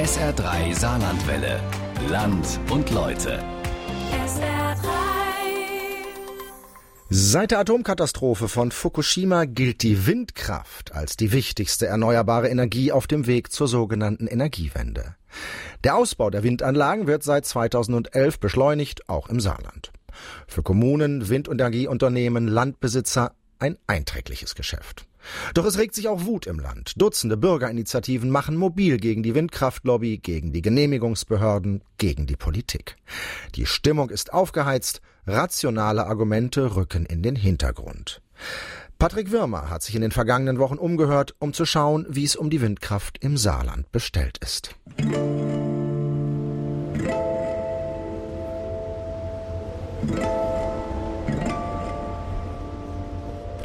SR3 Saarlandwelle. Land und Leute. SR3. Seit der Atomkatastrophe von Fukushima gilt die Windkraft als die wichtigste erneuerbare Energie auf dem Weg zur sogenannten Energiewende. Der Ausbau der Windanlagen wird seit 2011 beschleunigt, auch im Saarland. Für Kommunen, Windenergieunternehmen, Landbesitzer ein einträgliches Geschäft. Doch es regt sich auch Wut im Land. Dutzende Bürgerinitiativen machen mobil gegen die Windkraftlobby, gegen die Genehmigungsbehörden, gegen die Politik. Die Stimmung ist aufgeheizt, rationale Argumente rücken in den Hintergrund. Patrick Wirmer hat sich in den vergangenen Wochen umgehört, um zu schauen, wie es um die Windkraft im Saarland bestellt ist.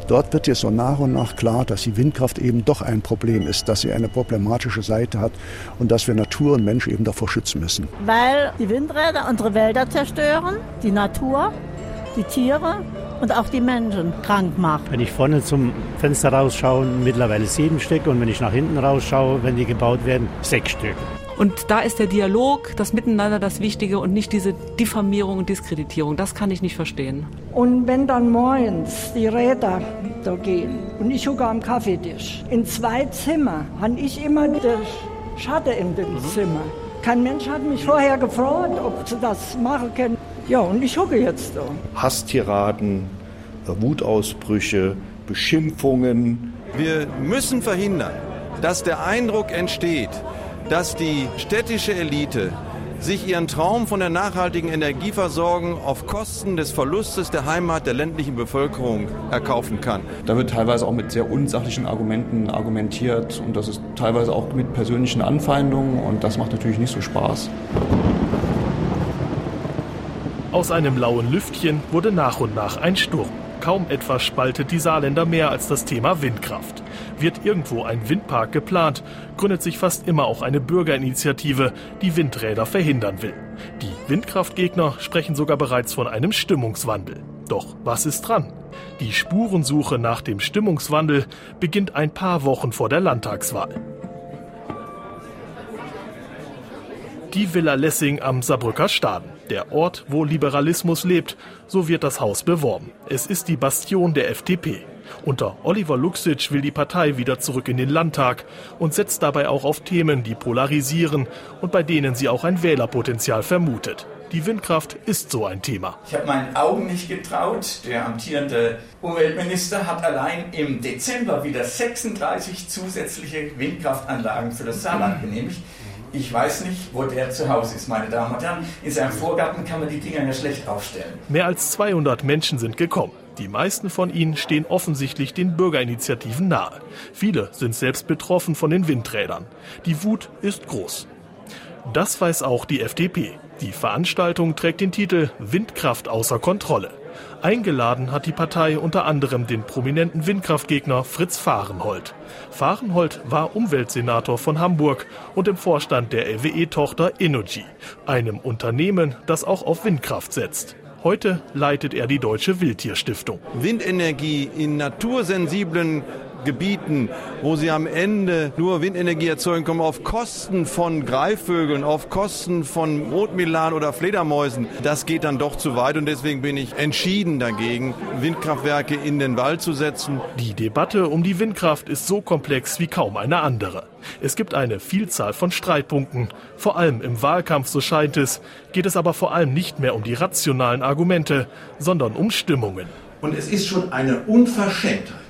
Dort wird jetzt so nach und nach klar, dass die Windkraft eben doch ein Problem ist, dass sie eine problematische Seite hat und dass wir Natur und Mensch eben davor schützen müssen. Weil die Windräder unsere Wälder zerstören, die Natur, die Tiere und auch die Menschen krank macht. Wenn ich vorne zum Fenster rausschaue, mittlerweile sieben Stück und wenn ich nach hinten rausschaue, wenn die gebaut werden, sechs Stück. Und da ist der Dialog, das Miteinander das Wichtige und nicht diese Diffamierung und Diskreditierung. Das kann ich nicht verstehen. Und wenn dann morgens die Räder da gehen und ich hocke am Kaffeetisch, in zwei Zimmer habe ich immer den Schatten in dem mhm. Zimmer. Kein Mensch hat mich vorher gefragt, ob sie das machen können. Ja, und ich hocke jetzt da. Hasstiraden, Wutausbrüche, Beschimpfungen. Wir müssen verhindern, dass der Eindruck entsteht, dass die städtische Elite sich ihren Traum von der nachhaltigen Energieversorgung auf Kosten des Verlustes der Heimat der ländlichen Bevölkerung erkaufen kann. Da wird teilweise auch mit sehr unsachlichen Argumenten argumentiert und das ist teilweise auch mit persönlichen Anfeindungen und das macht natürlich nicht so Spaß. Aus einem lauen Lüftchen wurde nach und nach ein Sturm. Kaum etwas spaltet die Saarländer mehr als das Thema Windkraft. Wird irgendwo ein Windpark geplant, gründet sich fast immer auch eine Bürgerinitiative, die Windräder verhindern will. Die Windkraftgegner sprechen sogar bereits von einem Stimmungswandel. Doch was ist dran? Die Spurensuche nach dem Stimmungswandel beginnt ein paar Wochen vor der Landtagswahl. Die Villa Lessing am Saarbrücker Staden. Der Ort, wo Liberalismus lebt, so wird das Haus beworben. Es ist die Bastion der FDP. Unter Oliver Luxic will die Partei wieder zurück in den Landtag und setzt dabei auch auf Themen, die polarisieren und bei denen sie auch ein Wählerpotenzial vermutet. Die Windkraft ist so ein Thema. Ich habe meinen Augen nicht getraut. Der amtierende Umweltminister hat allein im Dezember wieder 36 zusätzliche Windkraftanlagen für das Saarland genehmigt. Ich weiß nicht, wo der zu Hause ist, meine Damen und Herren. In seinem Vorgarten kann man die Dinger ja schlecht aufstellen. Mehr als 200 Menschen sind gekommen. Die meisten von ihnen stehen offensichtlich den Bürgerinitiativen nahe. Viele sind selbst betroffen von den Windrädern. Die Wut ist groß. Das weiß auch die FDP. Die Veranstaltung trägt den Titel Windkraft außer Kontrolle. Eingeladen hat die Partei unter anderem den prominenten Windkraftgegner Fritz Fahrenhold. Fahrenhold war Umweltsenator von Hamburg und im Vorstand der LWE-Tochter Energy, einem Unternehmen, das auch auf Windkraft setzt. Heute leitet er die Deutsche Wildtierstiftung. Windenergie in natursensiblen Gebieten, wo sie am Ende nur Windenergie erzeugen, kommen auf Kosten von Greifvögeln, auf Kosten von Rotmilan oder Fledermäusen. Das geht dann doch zu weit und deswegen bin ich entschieden dagegen, Windkraftwerke in den Wald zu setzen. Die Debatte um die Windkraft ist so komplex wie kaum eine andere. Es gibt eine Vielzahl von Streitpunkten. Vor allem im Wahlkampf, so scheint es, geht es aber vor allem nicht mehr um die rationalen Argumente, sondern um Stimmungen. Und es ist schon eine Unverschämtheit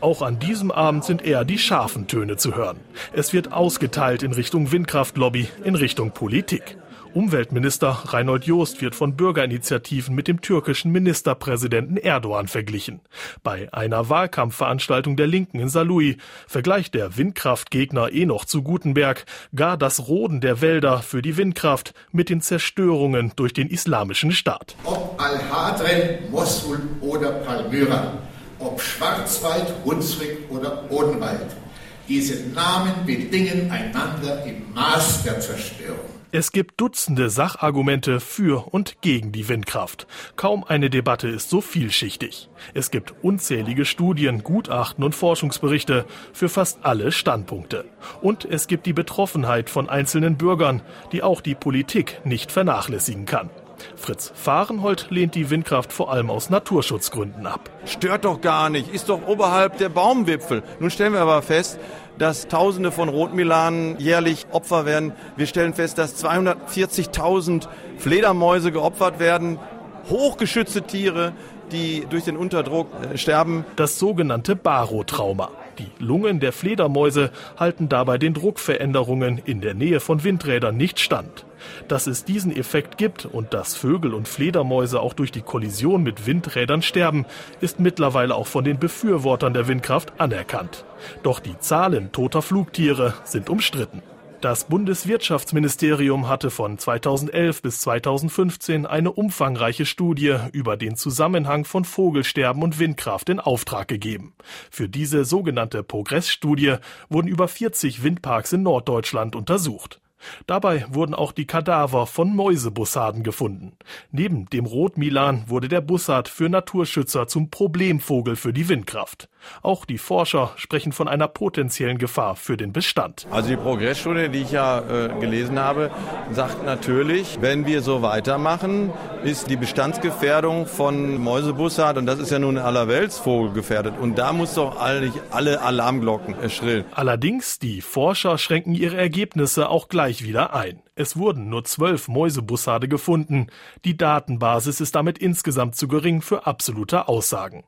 auch an diesem Abend sind eher die scharfen Töne zu hören. Es wird ausgeteilt in Richtung Windkraftlobby, in Richtung Politik. Umweltminister Reinhold Joost wird von Bürgerinitiativen mit dem türkischen Ministerpräsidenten Erdogan verglichen. Bei einer Wahlkampfveranstaltung der Linken in Saarlouis vergleicht der Windkraftgegner Enoch zu Gutenberg gar das Roden der Wälder für die Windkraft mit den Zerstörungen durch den islamischen Staat. Ob Al-Hadre, Mosul oder Palmyra ob Schwarzwald, Hunsrück oder Odenwald. Diese Namen bedingen einander im Maß der Zerstörung. Es gibt Dutzende Sachargumente für und gegen die Windkraft. Kaum eine Debatte ist so vielschichtig. Es gibt unzählige Studien, Gutachten und Forschungsberichte für fast alle Standpunkte. Und es gibt die Betroffenheit von einzelnen Bürgern, die auch die Politik nicht vernachlässigen kann. Fritz Fahrenhold lehnt die Windkraft vor allem aus Naturschutzgründen ab. Stört doch gar nicht, ist doch oberhalb der Baumwipfel. Nun stellen wir aber fest, dass Tausende von Rotmilanen jährlich Opfer werden. Wir stellen fest, dass 240.000 Fledermäuse geopfert werden, hochgeschützte Tiere, die durch den Unterdruck äh, sterben. Das sogenannte Barotrauma. Die Lungen der Fledermäuse halten dabei den Druckveränderungen in der Nähe von Windrädern nicht stand. Dass es diesen Effekt gibt und dass Vögel und Fledermäuse auch durch die Kollision mit Windrädern sterben, ist mittlerweile auch von den Befürwortern der Windkraft anerkannt. Doch die Zahlen toter Flugtiere sind umstritten. Das Bundeswirtschaftsministerium hatte von 2011 bis 2015 eine umfangreiche Studie über den Zusammenhang von Vogelsterben und Windkraft in Auftrag gegeben. Für diese sogenannte Progressstudie wurden über 40 Windparks in Norddeutschland untersucht. Dabei wurden auch die Kadaver von Mäusebussarden gefunden. Neben dem Rotmilan wurde der Bussard für Naturschützer zum Problemvogel für die Windkraft. Auch die Forscher sprechen von einer potenziellen Gefahr für den Bestand. Also die Progressstudie, die ich ja äh, gelesen habe, sagt natürlich, wenn wir so weitermachen, ist die Bestandsgefährdung von Mäusebussard, und das ist ja nun allerweltsvogel gefährdet, und da muss doch alle, alle Alarmglocken schrillen. Allerdings, die Forscher schränken ihre Ergebnisse auch gleich wieder ein. Es wurden nur zwölf Mäusebussarde gefunden. Die Datenbasis ist damit insgesamt zu gering für absolute Aussagen.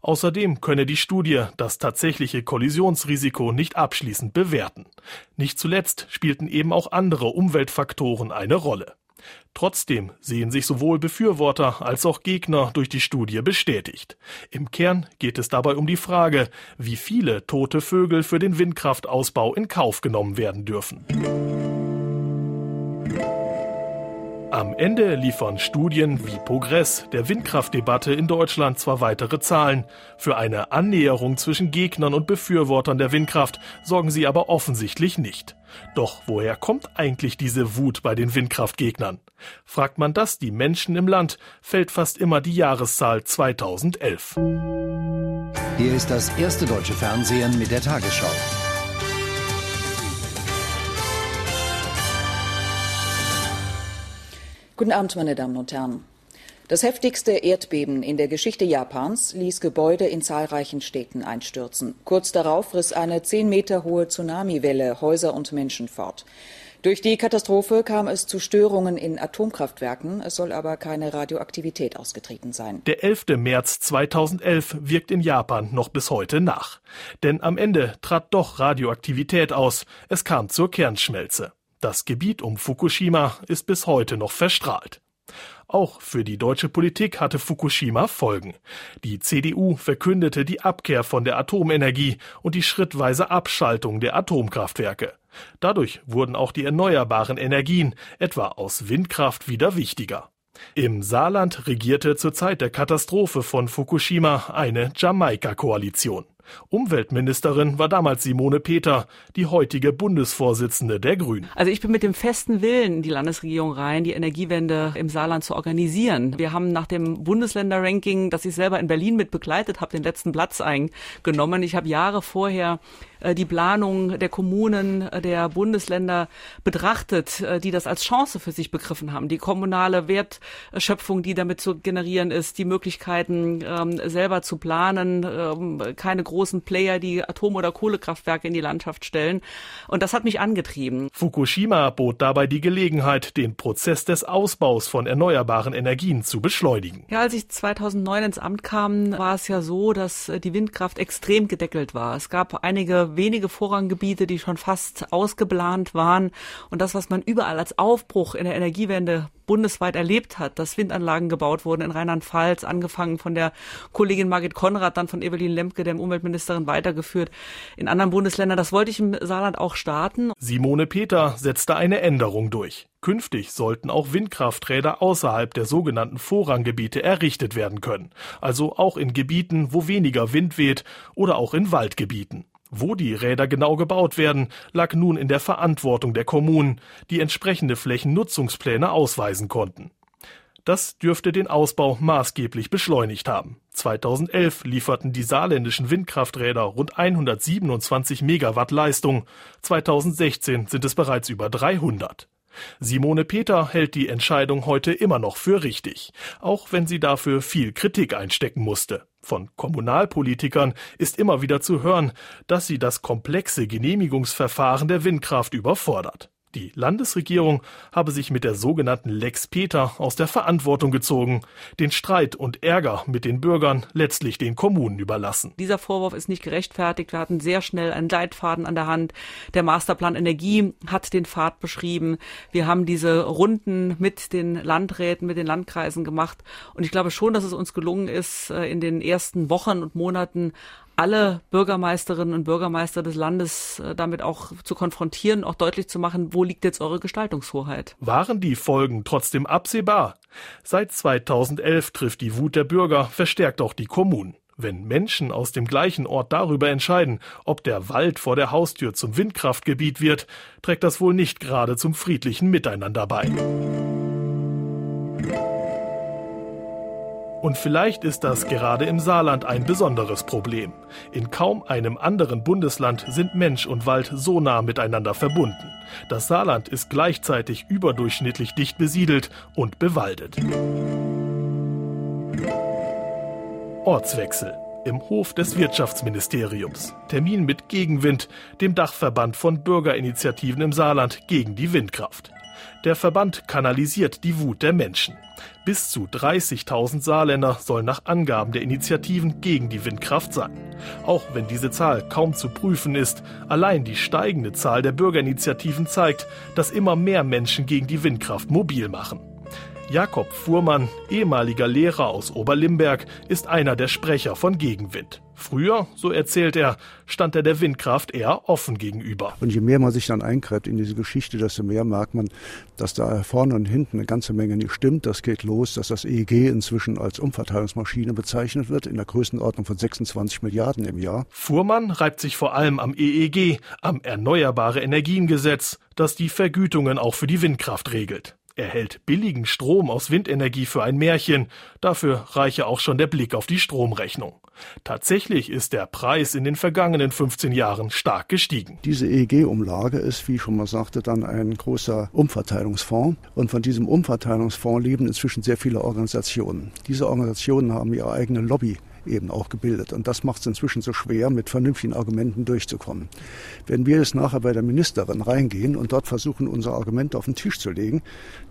Außerdem könne die Studie das tatsächliche Kollisionsrisiko nicht abschließend bewerten. Nicht zuletzt spielten eben auch andere Umweltfaktoren eine Rolle. Trotzdem sehen sich sowohl Befürworter als auch Gegner durch die Studie bestätigt. Im Kern geht es dabei um die Frage, wie viele tote Vögel für den Windkraftausbau in Kauf genommen werden dürfen. Am Ende liefern Studien wie Progress der Windkraftdebatte in Deutschland zwar weitere Zahlen. Für eine Annäherung zwischen Gegnern und Befürwortern der Windkraft sorgen sie aber offensichtlich nicht. Doch woher kommt eigentlich diese Wut bei den Windkraftgegnern? Fragt man das die Menschen im Land, fällt fast immer die Jahreszahl 2011. Hier ist das erste deutsche Fernsehen mit der Tagesschau. Guten Abend, meine Damen und Herren. Das heftigste Erdbeben in der Geschichte Japans ließ Gebäude in zahlreichen Städten einstürzen. Kurz darauf riss eine zehn Meter hohe Tsunamiwelle Häuser und Menschen fort. Durch die Katastrophe kam es zu Störungen in Atomkraftwerken. Es soll aber keine Radioaktivität ausgetreten sein. Der 11. März 2011 wirkt in Japan noch bis heute nach. Denn am Ende trat doch Radioaktivität aus. Es kam zur Kernschmelze. Das Gebiet um Fukushima ist bis heute noch verstrahlt. Auch für die deutsche Politik hatte Fukushima Folgen. Die CDU verkündete die Abkehr von der Atomenergie und die schrittweise Abschaltung der Atomkraftwerke. Dadurch wurden auch die erneuerbaren Energien, etwa aus Windkraft, wieder wichtiger. Im Saarland regierte zur Zeit der Katastrophe von Fukushima eine Jamaika-Koalition. Umweltministerin war damals Simone Peter, die heutige Bundesvorsitzende der Grünen. Also ich bin mit dem festen Willen in die Landesregierung rein, die Energiewende im Saarland zu organisieren. Wir haben nach dem Bundesländerranking, das ich selber in Berlin mit begleitet habe, den letzten Platz eingenommen. Ich habe Jahre vorher äh, die Planung der Kommunen, äh, der Bundesländer betrachtet, äh, die das als Chance für sich begriffen haben. Die kommunale Wertschöpfung, die damit zu generieren ist, die Möglichkeiten ähm, selber zu planen, ähm, keine großen Player, die Atom- oder Kohlekraftwerke in die Landschaft stellen. Und das hat mich angetrieben. Fukushima bot dabei die Gelegenheit, den Prozess des Ausbaus von erneuerbaren Energien zu beschleunigen. Ja, als ich 2009 ins Amt kam, war es ja so, dass die Windkraft extrem gedeckelt war. Es gab einige wenige Vorranggebiete, die schon fast ausgeplant waren. Und das, was man überall als Aufbruch in der Energiewende bundesweit erlebt hat, dass Windanlagen gebaut wurden in Rheinland-Pfalz, angefangen von der Kollegin Margit Konrad, dann von Evelyn Lemke, der Umweltministerin, weitergeführt in anderen Bundesländern. Das wollte ich im Saarland auch starten. Simone Peter setzte eine Änderung durch. Künftig sollten auch Windkrafträder außerhalb der sogenannten Vorranggebiete errichtet werden können, also auch in Gebieten, wo weniger Wind weht oder auch in Waldgebieten. Wo die Räder genau gebaut werden, lag nun in der Verantwortung der Kommunen, die entsprechende Flächennutzungspläne ausweisen konnten. Das dürfte den Ausbau maßgeblich beschleunigt haben. 2011 lieferten die saarländischen Windkrafträder rund 127 Megawatt Leistung. 2016 sind es bereits über 300. Simone Peter hält die Entscheidung heute immer noch für richtig, auch wenn sie dafür viel Kritik einstecken musste. Von Kommunalpolitikern ist immer wieder zu hören, dass sie das komplexe Genehmigungsverfahren der Windkraft überfordert. Die Landesregierung habe sich mit der sogenannten Lex Peter aus der Verantwortung gezogen, den Streit und Ärger mit den Bürgern letztlich den Kommunen überlassen. Dieser Vorwurf ist nicht gerechtfertigt. Wir hatten sehr schnell einen Leitfaden an der Hand. Der Masterplan Energie hat den Pfad beschrieben. Wir haben diese Runden mit den Landräten, mit den Landkreisen gemacht. Und ich glaube schon, dass es uns gelungen ist, äh, in den ersten Wochen und Monaten alle Bürgermeisterinnen und Bürgermeister des Landes äh, damit auch zu konfrontieren, auch deutlich zu machen, wo liegt jetzt eure Gestaltungshoheit. Waren die Folgen trotzdem absehbar? Seit 2011 trifft die Wut der Bürger verstärkt auch die Kommunen. Wenn Menschen aus dem gleichen Ort darüber entscheiden, ob der Wald vor der Haustür zum Windkraftgebiet wird, trägt das wohl nicht gerade zum friedlichen Miteinander bei. Und vielleicht ist das gerade im Saarland ein besonderes Problem. In kaum einem anderen Bundesland sind Mensch und Wald so nah miteinander verbunden. Das Saarland ist gleichzeitig überdurchschnittlich dicht besiedelt und bewaldet. Ortswechsel im Hof des Wirtschaftsministeriums. Termin mit Gegenwind, dem Dachverband von Bürgerinitiativen im Saarland gegen die Windkraft. Der Verband kanalisiert die Wut der Menschen. Bis zu 30.000 Saarländer sollen nach Angaben der Initiativen gegen die Windkraft sein. Auch wenn diese Zahl kaum zu prüfen ist, allein die steigende Zahl der Bürgerinitiativen zeigt, dass immer mehr Menschen gegen die Windkraft mobil machen. Jakob Fuhrmann, ehemaliger Lehrer aus Oberlimberg, ist einer der Sprecher von Gegenwind. Früher, so erzählt er, stand er der Windkraft eher offen gegenüber. Und je mehr man sich dann eingräbt in diese Geschichte, desto mehr merkt man, dass da vorne und hinten eine ganze Menge nicht stimmt. Das geht los, dass das EEG inzwischen als Umverteilungsmaschine bezeichnet wird, in der Größenordnung von 26 Milliarden im Jahr. Fuhrmann reibt sich vor allem am EEG, am Erneuerbare Energiengesetz, das die Vergütungen auch für die Windkraft regelt. Er hält billigen Strom aus Windenergie für ein Märchen, dafür reiche auch schon der Blick auf die Stromrechnung. Tatsächlich ist der Preis in den vergangenen 15 Jahren stark gestiegen. Diese EEG-Umlage ist, wie ich schon mal sagte, dann ein großer Umverteilungsfonds. Und von diesem Umverteilungsfonds leben inzwischen sehr viele Organisationen. Diese Organisationen haben ihre eigene Lobby eben auch gebildet. Und das macht es inzwischen so schwer, mit vernünftigen Argumenten durchzukommen. Wenn wir jetzt nachher bei der Ministerin reingehen und dort versuchen, unsere Argumente auf den Tisch zu legen,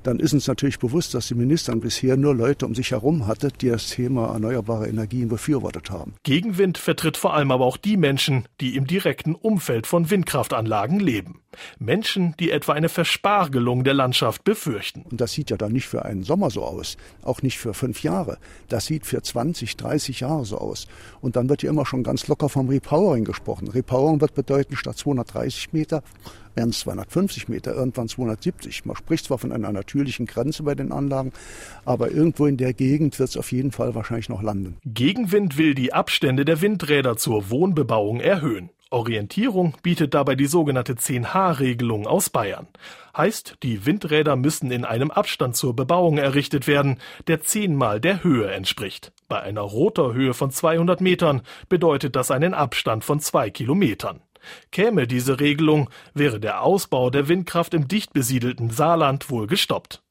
dann ist uns natürlich bewusst, dass die Ministerin bisher nur Leute um sich herum hatte, die das Thema erneuerbare Energien befürwortet haben. Gegenwind vertritt vor allem aber auch die Menschen, die im direkten Umfeld von Windkraftanlagen leben. Menschen, die etwa eine Verspargelung der Landschaft befürchten. Und das sieht ja dann nicht für einen Sommer so aus, auch nicht für fünf Jahre. Das sieht für 20, 30 Jahre so aus. Und dann wird ja immer schon ganz locker vom Repowering gesprochen. Repowering wird bedeuten, statt 230 Meter wären es 250 Meter, irgendwann 270. Man spricht zwar von einer natürlichen Grenze bei den Anlagen, aber irgendwo in der Gegend wird es auf jeden Fall wahrscheinlich noch landen. Gegenwind will die Abstände der Windräder zur Wohnbebauung erhöhen. Orientierung bietet dabei die sogenannte 10H-Regelung aus Bayern. Heißt, die Windräder müssen in einem Abstand zur Bebauung errichtet werden, der zehnmal der Höhe entspricht. Bei einer Rotorhöhe von 200 Metern bedeutet das einen Abstand von zwei Kilometern. Käme diese Regelung, wäre der Ausbau der Windkraft im dicht besiedelten Saarland wohl gestoppt.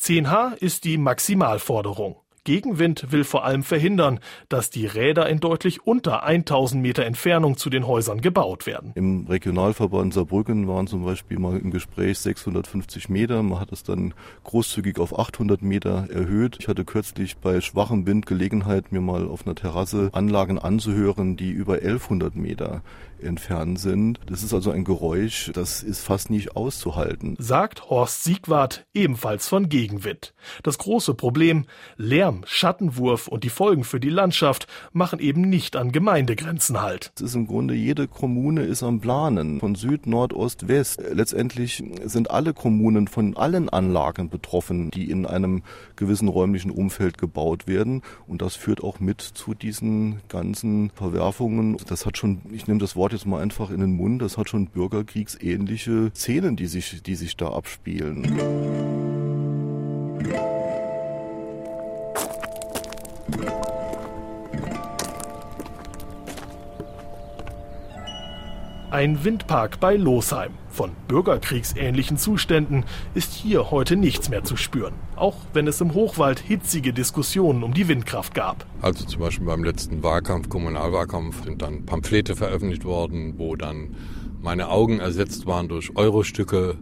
10H ist die Maximalforderung. Gegenwind will vor allem verhindern, dass die Räder in deutlich unter 1000 Meter Entfernung zu den Häusern gebaut werden. Im Regionalverband Saarbrücken waren zum Beispiel mal im Gespräch 650 Meter. Man hat es dann großzügig auf 800 Meter erhöht. Ich hatte kürzlich bei schwachem Wind Gelegenheit, mir mal auf einer Terrasse Anlagen anzuhören, die über 1100 Meter entfernt sind. Das ist also ein Geräusch, das ist fast nicht auszuhalten. Sagt Horst Siegwart, ebenfalls von Gegenwind. Das große Problem, Lärm Lärm, Schattenwurf und die Folgen für die Landschaft machen eben nicht an Gemeindegrenzen halt. Es ist im Grunde jede Kommune ist am Planen von Süd, Nord, Ost, West. Letztendlich sind alle Kommunen von allen Anlagen betroffen, die in einem gewissen räumlichen Umfeld gebaut werden und das führt auch mit zu diesen ganzen Verwerfungen. Das hat schon, ich nehme das Wort jetzt mal einfach in den Mund, das hat schon bürgerkriegsähnliche Szenen, die sich, die sich da abspielen. Ein Windpark bei Losheim. Von bürgerkriegsähnlichen Zuständen ist hier heute nichts mehr zu spüren. Auch wenn es im Hochwald hitzige Diskussionen um die Windkraft gab. Also zum Beispiel beim letzten Wahlkampf, Kommunalwahlkampf, sind dann Pamphlete veröffentlicht worden, wo dann meine Augen ersetzt waren durch Eurostücke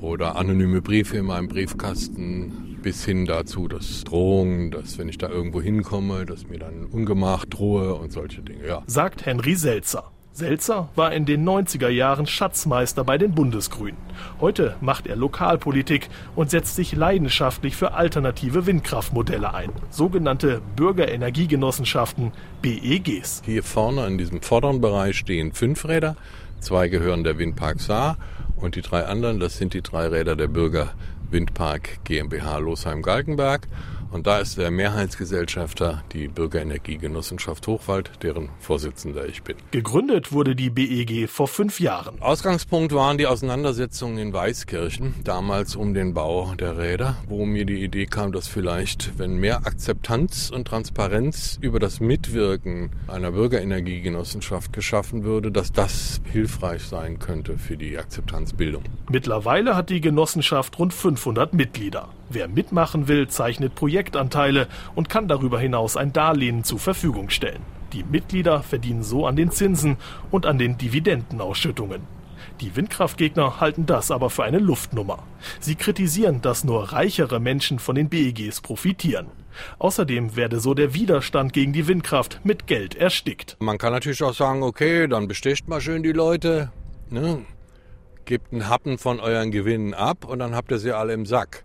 oder anonyme Briefe in meinem Briefkasten bis hin dazu, dass Drohungen, dass wenn ich da irgendwo hinkomme, dass mir dann Ungemach drohe und solche Dinge, ja. Sagt Henry Selzer. Selzer war in den 90er Jahren Schatzmeister bei den Bundesgrünen. Heute macht er Lokalpolitik und setzt sich leidenschaftlich für alternative Windkraftmodelle ein, sogenannte Bürgerenergiegenossenschaften BEGs. Hier vorne in diesem vorderen Bereich stehen fünf Räder, zwei gehören der Windpark Saar und die drei anderen, das sind die drei Räder der Bürger Windpark GmbH Losheim-Galgenberg. Und da ist der Mehrheitsgesellschafter die Bürgerenergiegenossenschaft Hochwald, deren Vorsitzender ich bin. Gegründet wurde die BEG vor fünf Jahren. Ausgangspunkt waren die Auseinandersetzungen in Weißkirchen, damals um den Bau der Räder, wo mir die Idee kam, dass vielleicht, wenn mehr Akzeptanz und Transparenz über das Mitwirken einer Bürgerenergiegenossenschaft geschaffen würde, dass das hilfreich sein könnte für die Akzeptanzbildung. Mittlerweile hat die Genossenschaft rund 500 Mitglieder. Wer mitmachen will, zeichnet Projektanteile und kann darüber hinaus ein Darlehen zur Verfügung stellen. Die Mitglieder verdienen so an den Zinsen und an den Dividendenausschüttungen. Die Windkraftgegner halten das aber für eine Luftnummer. Sie kritisieren, dass nur reichere Menschen von den BEGs profitieren. Außerdem werde so der Widerstand gegen die Windkraft mit Geld erstickt. Man kann natürlich auch sagen, okay, dann bestecht mal schön die Leute, ne? gebt einen Happen von euren Gewinnen ab und dann habt ihr sie alle im Sack.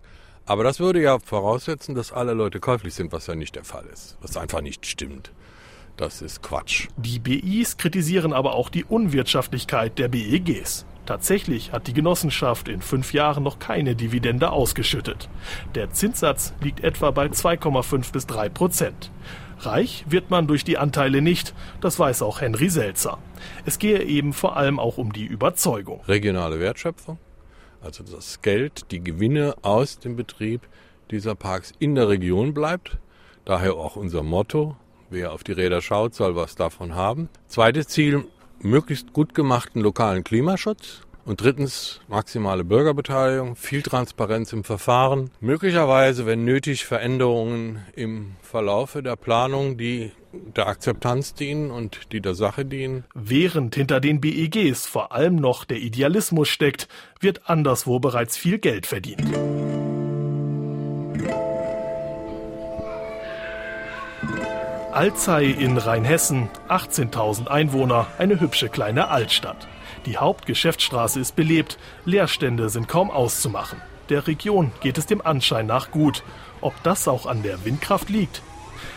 Aber das würde ja voraussetzen, dass alle Leute käuflich sind, was ja nicht der Fall ist. Was einfach nicht stimmt. Das ist Quatsch. Die BIs kritisieren aber auch die Unwirtschaftlichkeit der BEGs. Tatsächlich hat die Genossenschaft in fünf Jahren noch keine Dividende ausgeschüttet. Der Zinssatz liegt etwa bei 2,5 bis 3 Prozent. Reich wird man durch die Anteile nicht, das weiß auch Henry Selzer. Es gehe eben vor allem auch um die Überzeugung. Regionale Wertschöpfung, also das Geld, die Gewinne aus dem Betrieb dieser Parks in der Region bleibt. Daher auch unser Motto, wer auf die Räder schaut, soll was davon haben. Zweites Ziel, möglichst gut gemachten lokalen Klimaschutz. Und drittens maximale Bürgerbeteiligung, viel Transparenz im Verfahren, möglicherweise, wenn nötig, Veränderungen im Verlaufe der Planung, die der Akzeptanz dienen und die der Sache dienen. Während hinter den BEGs vor allem noch der Idealismus steckt, wird anderswo bereits viel Geld verdient. Alzey in Rheinhessen, 18.000 Einwohner, eine hübsche kleine Altstadt. Die Hauptgeschäftsstraße ist belebt, Leerstände sind kaum auszumachen. Der Region geht es dem Anschein nach gut. Ob das auch an der Windkraft liegt?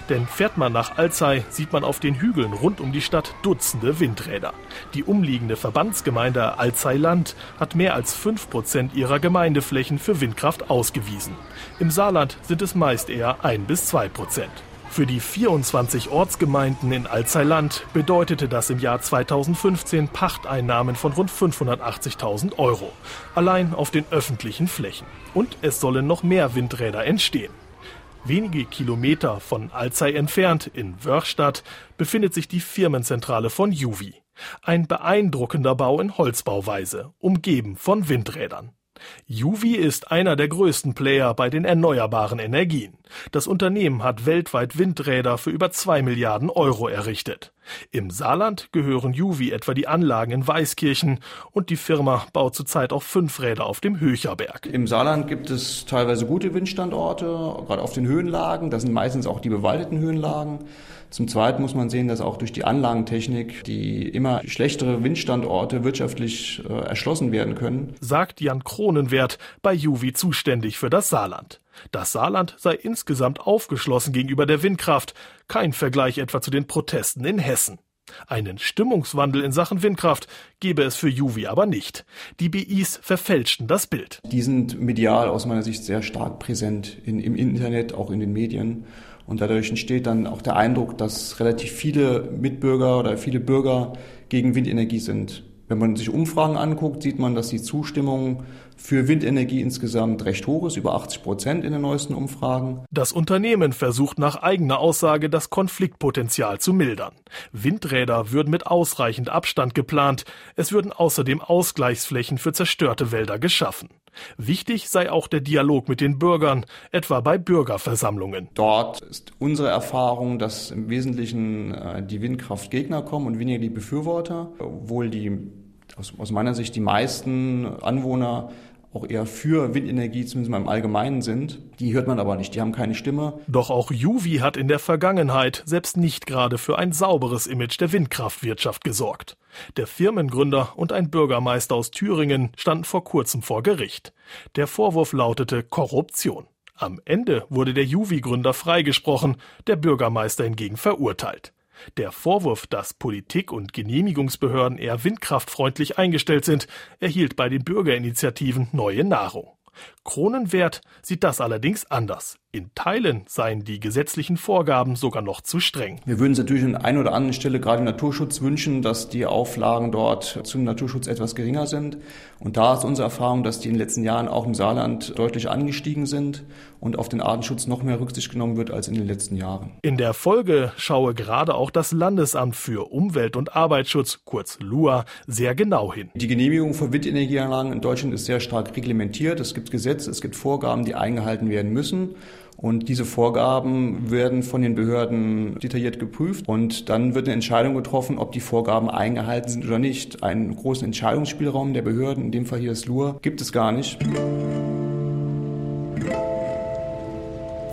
Denn fährt man nach Alzey, sieht man auf den Hügeln rund um die Stadt Dutzende Windräder. Die umliegende Verbandsgemeinde Alzey-Land hat mehr als 5% ihrer Gemeindeflächen für Windkraft ausgewiesen. Im Saarland sind es meist eher 1 bis 2 Prozent. Für die 24 Ortsgemeinden in Alzey-Land bedeutete das im Jahr 2015 Pachteinnahmen von rund 580.000 Euro. Allein auf den öffentlichen Flächen. Und es sollen noch mehr Windräder entstehen. Wenige Kilometer von Alzey entfernt, in Wörstadt, befindet sich die Firmenzentrale von Juvi. Ein beeindruckender Bau in Holzbauweise, umgeben von Windrädern. Juvi ist einer der größten Player bei den erneuerbaren Energien. Das Unternehmen hat weltweit Windräder für über zwei Milliarden Euro errichtet. Im Saarland gehören Juvi etwa die Anlagen in Weißkirchen und die Firma baut zurzeit auch fünf Räder auf dem Höcherberg. Im Saarland gibt es teilweise gute Windstandorte, gerade auf den Höhenlagen. Das sind meistens auch die bewaldeten Höhenlagen. Zum Zweiten muss man sehen, dass auch durch die Anlagentechnik die immer schlechtere Windstandorte wirtschaftlich äh, erschlossen werden können. Sagt Jan Kronenwert bei Juvi zuständig für das Saarland. Das Saarland sei insgesamt aufgeschlossen gegenüber der Windkraft, kein Vergleich etwa zu den Protesten in Hessen. Einen Stimmungswandel in Sachen Windkraft gebe es für Juvi aber nicht. Die BIs verfälschten das Bild. Die sind medial aus meiner Sicht sehr stark präsent in, im Internet, auch in den Medien. Und dadurch entsteht dann auch der Eindruck, dass relativ viele Mitbürger oder viele Bürger gegen Windenergie sind. Wenn man sich Umfragen anguckt, sieht man, dass die Zustimmung für Windenergie insgesamt recht hoch ist, über 80 Prozent in den neuesten Umfragen. Das Unternehmen versucht nach eigener Aussage das Konfliktpotenzial zu mildern. Windräder würden mit ausreichend Abstand geplant. Es würden außerdem Ausgleichsflächen für zerstörte Wälder geschaffen. Wichtig sei auch der Dialog mit den Bürgern, etwa bei Bürgerversammlungen. Dort ist unsere Erfahrung, dass im Wesentlichen äh, die Windkraftgegner kommen und weniger die Befürworter, obwohl die aus, aus meiner Sicht die meisten Anwohner auch eher für Windenergie, zumindest mal im Allgemeinen sind. Die hört man aber nicht, die haben keine Stimme. Doch auch Juvi hat in der Vergangenheit selbst nicht gerade für ein sauberes Image der Windkraftwirtschaft gesorgt. Der Firmengründer und ein Bürgermeister aus Thüringen standen vor kurzem vor Gericht. Der Vorwurf lautete Korruption. Am Ende wurde der Juvi-Gründer freigesprochen, der Bürgermeister hingegen verurteilt. Der Vorwurf, dass Politik und Genehmigungsbehörden eher windkraftfreundlich eingestellt sind, erhielt bei den Bürgerinitiativen neue Nahrung. Kronenwert sieht das allerdings anders. In Teilen seien die gesetzlichen Vorgaben sogar noch zu streng. Wir würden uns natürlich an einer oder anderen Stelle gerade im Naturschutz wünschen, dass die Auflagen dort zum Naturschutz etwas geringer sind. Und da ist unsere Erfahrung, dass die in den letzten Jahren auch im Saarland deutlich angestiegen sind und auf den Artenschutz noch mehr Rücksicht genommen wird als in den letzten Jahren. In der Folge schaue gerade auch das Landesamt für Umwelt und Arbeitsschutz, kurz LUA, sehr genau hin. Die Genehmigung für Windenergieanlagen in Deutschland ist sehr stark reglementiert. Es gibt Gesetze, es gibt Vorgaben, die eingehalten werden müssen. Und diese Vorgaben werden von den Behörden detailliert geprüft und dann wird eine Entscheidung getroffen, ob die Vorgaben eingehalten sind oder nicht. Einen großen Entscheidungsspielraum der Behörden, in dem Fall hier ist Lur, gibt es gar nicht.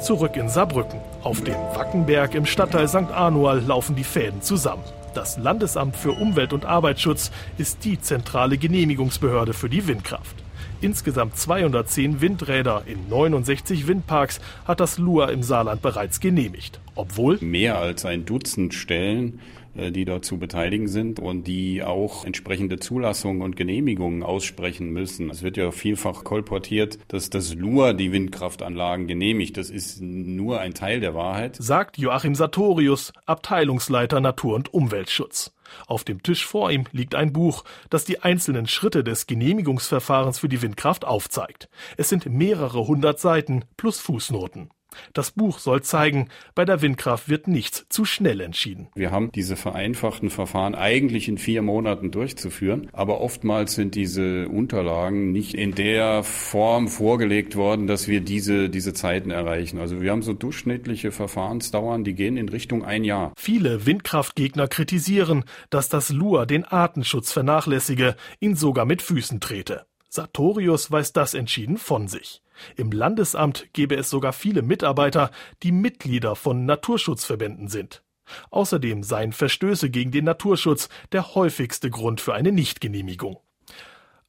Zurück in Saarbrücken. Auf dem Wackenberg im Stadtteil St. Anual laufen die Fäden zusammen. Das Landesamt für Umwelt und Arbeitsschutz ist die zentrale Genehmigungsbehörde für die Windkraft. Insgesamt 210 Windräder in 69 Windparks hat das LUA im Saarland bereits genehmigt. Obwohl mehr als ein Dutzend Stellen äh, die dort zu beteiligen sind und die auch entsprechende Zulassungen und Genehmigungen aussprechen müssen. Es wird ja vielfach kolportiert, dass das LUA die Windkraftanlagen genehmigt. Das ist nur ein Teil der Wahrheit. Sagt Joachim Sartorius, Abteilungsleiter Natur- und Umweltschutz. Auf dem Tisch vor ihm liegt ein Buch, das die einzelnen Schritte des Genehmigungsverfahrens für die Windkraft aufzeigt. Es sind mehrere hundert Seiten plus Fußnoten. Das Buch soll zeigen, bei der Windkraft wird nichts zu schnell entschieden. Wir haben diese vereinfachten Verfahren eigentlich in vier Monaten durchzuführen, aber oftmals sind diese Unterlagen nicht in der Form vorgelegt worden, dass wir diese, diese Zeiten erreichen. Also wir haben so durchschnittliche Verfahrensdauern, die gehen in Richtung ein Jahr. Viele Windkraftgegner kritisieren, dass das LUA den Artenschutz vernachlässige, ihn sogar mit Füßen trete. Sartorius weist das entschieden von sich. Im Landesamt gebe es sogar viele Mitarbeiter, die Mitglieder von Naturschutzverbänden sind. Außerdem seien Verstöße gegen den Naturschutz der häufigste Grund für eine Nichtgenehmigung.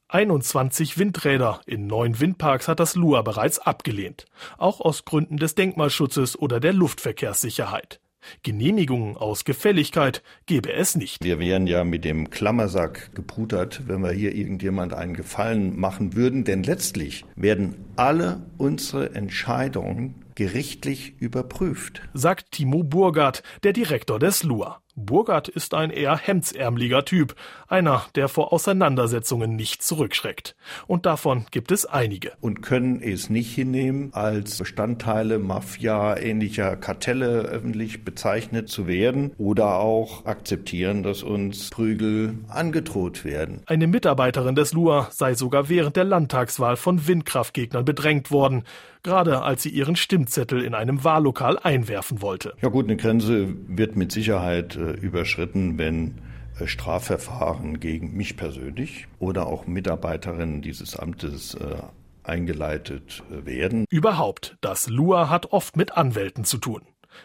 21 Windräder in neun Windparks hat das LUA bereits abgelehnt, auch aus Gründen des Denkmalschutzes oder der Luftverkehrssicherheit. Genehmigungen aus Gefälligkeit gebe es nicht. Wir wären ja mit dem Klammersack gepudert, wenn wir hier irgendjemand einen Gefallen machen würden, denn letztlich werden alle unsere Entscheidungen gerichtlich überprüft. Sagt Timo Burgard, der Direktor des LUA. Burgard ist ein eher hemdsärmeliger Typ, einer, der vor Auseinandersetzungen nicht zurückschreckt. Und davon gibt es einige. Und können es nicht hinnehmen, als Bestandteile Mafia-ähnlicher Kartelle öffentlich bezeichnet zu werden oder auch akzeptieren, dass uns Prügel angedroht werden. Eine Mitarbeiterin des LUA sei sogar während der Landtagswahl von Windkraftgegnern bedrängt worden, gerade als sie ihren Stimmzettel in einem Wahllokal einwerfen wollte. Ja gut, eine Grenze wird mit Sicherheit äh, überschritten, wenn äh, Strafverfahren gegen mich persönlich oder auch Mitarbeiterinnen dieses Amtes äh, eingeleitet äh, werden. Überhaupt, das LUA hat oft mit Anwälten zu tun.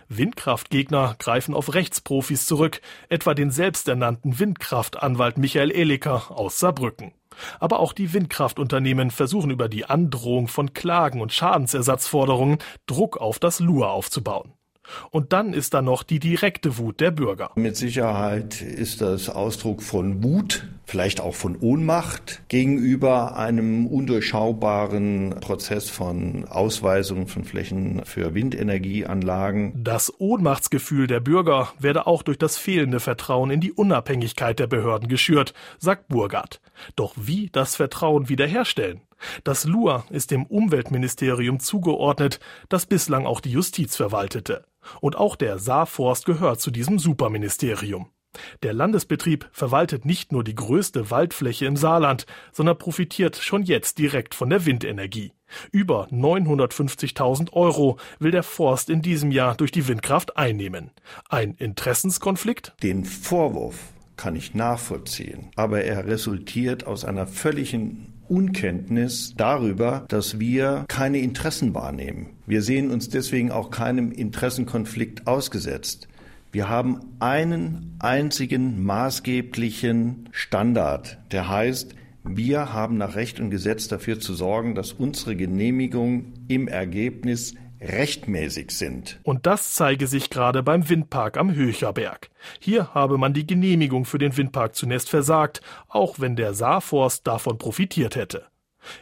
Windkraftgegner greifen auf Rechtsprofis zurück, etwa den selbsternannten Windkraftanwalt Michael Eliker aus Saarbrücken. Aber auch die Windkraftunternehmen versuchen über die Androhung von Klagen und Schadensersatzforderungen Druck auf das Lua aufzubauen. Und dann ist da noch die direkte Wut der Bürger. Mit Sicherheit ist das Ausdruck von Wut, vielleicht auch von Ohnmacht gegenüber einem undurchschaubaren Prozess von Ausweisung von Flächen für Windenergieanlagen. Das Ohnmachtsgefühl der Bürger werde auch durch das fehlende Vertrauen in die Unabhängigkeit der Behörden geschürt, sagt Burgard. Doch wie das Vertrauen wiederherstellen? Das LUA ist dem Umweltministerium zugeordnet, das bislang auch die Justiz verwaltete. Und auch der Saarforst gehört zu diesem Superministerium. Der Landesbetrieb verwaltet nicht nur die größte Waldfläche im Saarland, sondern profitiert schon jetzt direkt von der Windenergie. Über 950.000 Euro will der Forst in diesem Jahr durch die Windkraft einnehmen. Ein Interessenskonflikt? Den Vorwurf kann ich nachvollziehen, aber er resultiert aus einer völligen Unkenntnis darüber, dass wir keine Interessen wahrnehmen. Wir sehen uns deswegen auch keinem Interessenkonflikt ausgesetzt. Wir haben einen einzigen maßgeblichen Standard, der heißt, wir haben nach Recht und Gesetz dafür zu sorgen, dass unsere Genehmigungen im Ergebnis rechtmäßig sind. Und das zeige sich gerade beim Windpark am Höcherberg. Hier habe man die Genehmigung für den Windpark zunächst versagt, auch wenn der Saarforst davon profitiert hätte.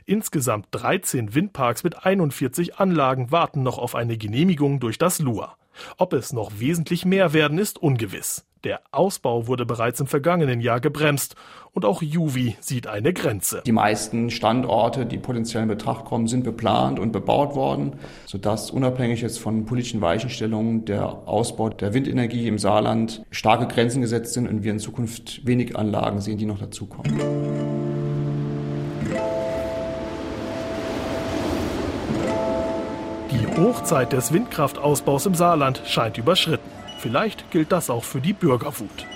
Insgesamt 13 Windparks mit 41 Anlagen warten noch auf eine Genehmigung durch das LUA. Ob es noch wesentlich mehr werden, ist ungewiss. Der Ausbau wurde bereits im vergangenen Jahr gebremst und auch Juvi sieht eine Grenze. Die meisten Standorte, die potenziell in Betracht kommen, sind beplant und bebaut worden, sodass unabhängig jetzt von politischen Weichenstellungen der Ausbau der Windenergie im Saarland starke Grenzen gesetzt sind und wir in Zukunft wenig Anlagen sehen, die noch dazukommen. Hochzeit des Windkraftausbaus im Saarland scheint überschritten. Vielleicht gilt das auch für die Bürgerwut.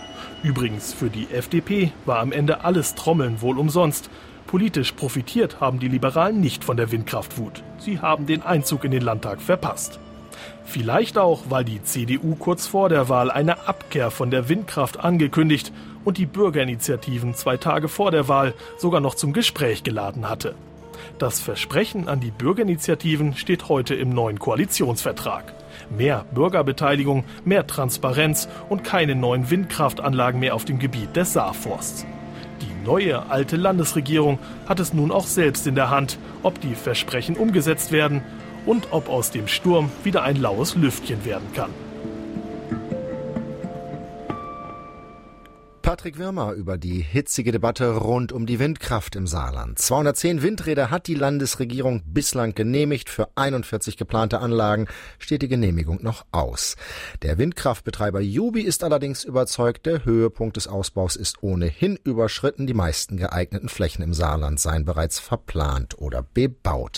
Übrigens, für die FDP war am Ende alles Trommeln wohl umsonst. Politisch profitiert haben die Liberalen nicht von der Windkraftwut. Sie haben den Einzug in den Landtag verpasst. Vielleicht auch, weil die CDU kurz vor der Wahl eine Abkehr von der Windkraft angekündigt und die Bürgerinitiativen zwei Tage vor der Wahl sogar noch zum Gespräch geladen hatte. Das Versprechen an die Bürgerinitiativen steht heute im neuen Koalitionsvertrag. Mehr Bürgerbeteiligung, mehr Transparenz und keine neuen Windkraftanlagen mehr auf dem Gebiet des Saarforsts. Die neue alte Landesregierung hat es nun auch selbst in der Hand, ob die Versprechen umgesetzt werden und ob aus dem Sturm wieder ein laues Lüftchen werden kann. Patrick Wirmer über die hitzige Debatte rund um die Windkraft im Saarland. 210 Windräder hat die Landesregierung bislang genehmigt. Für 41 geplante Anlagen steht die Genehmigung noch aus. Der Windkraftbetreiber Jubi ist allerdings überzeugt, der Höhepunkt des Ausbaus ist ohnehin überschritten. Die meisten geeigneten Flächen im Saarland seien bereits verplant oder bebaut.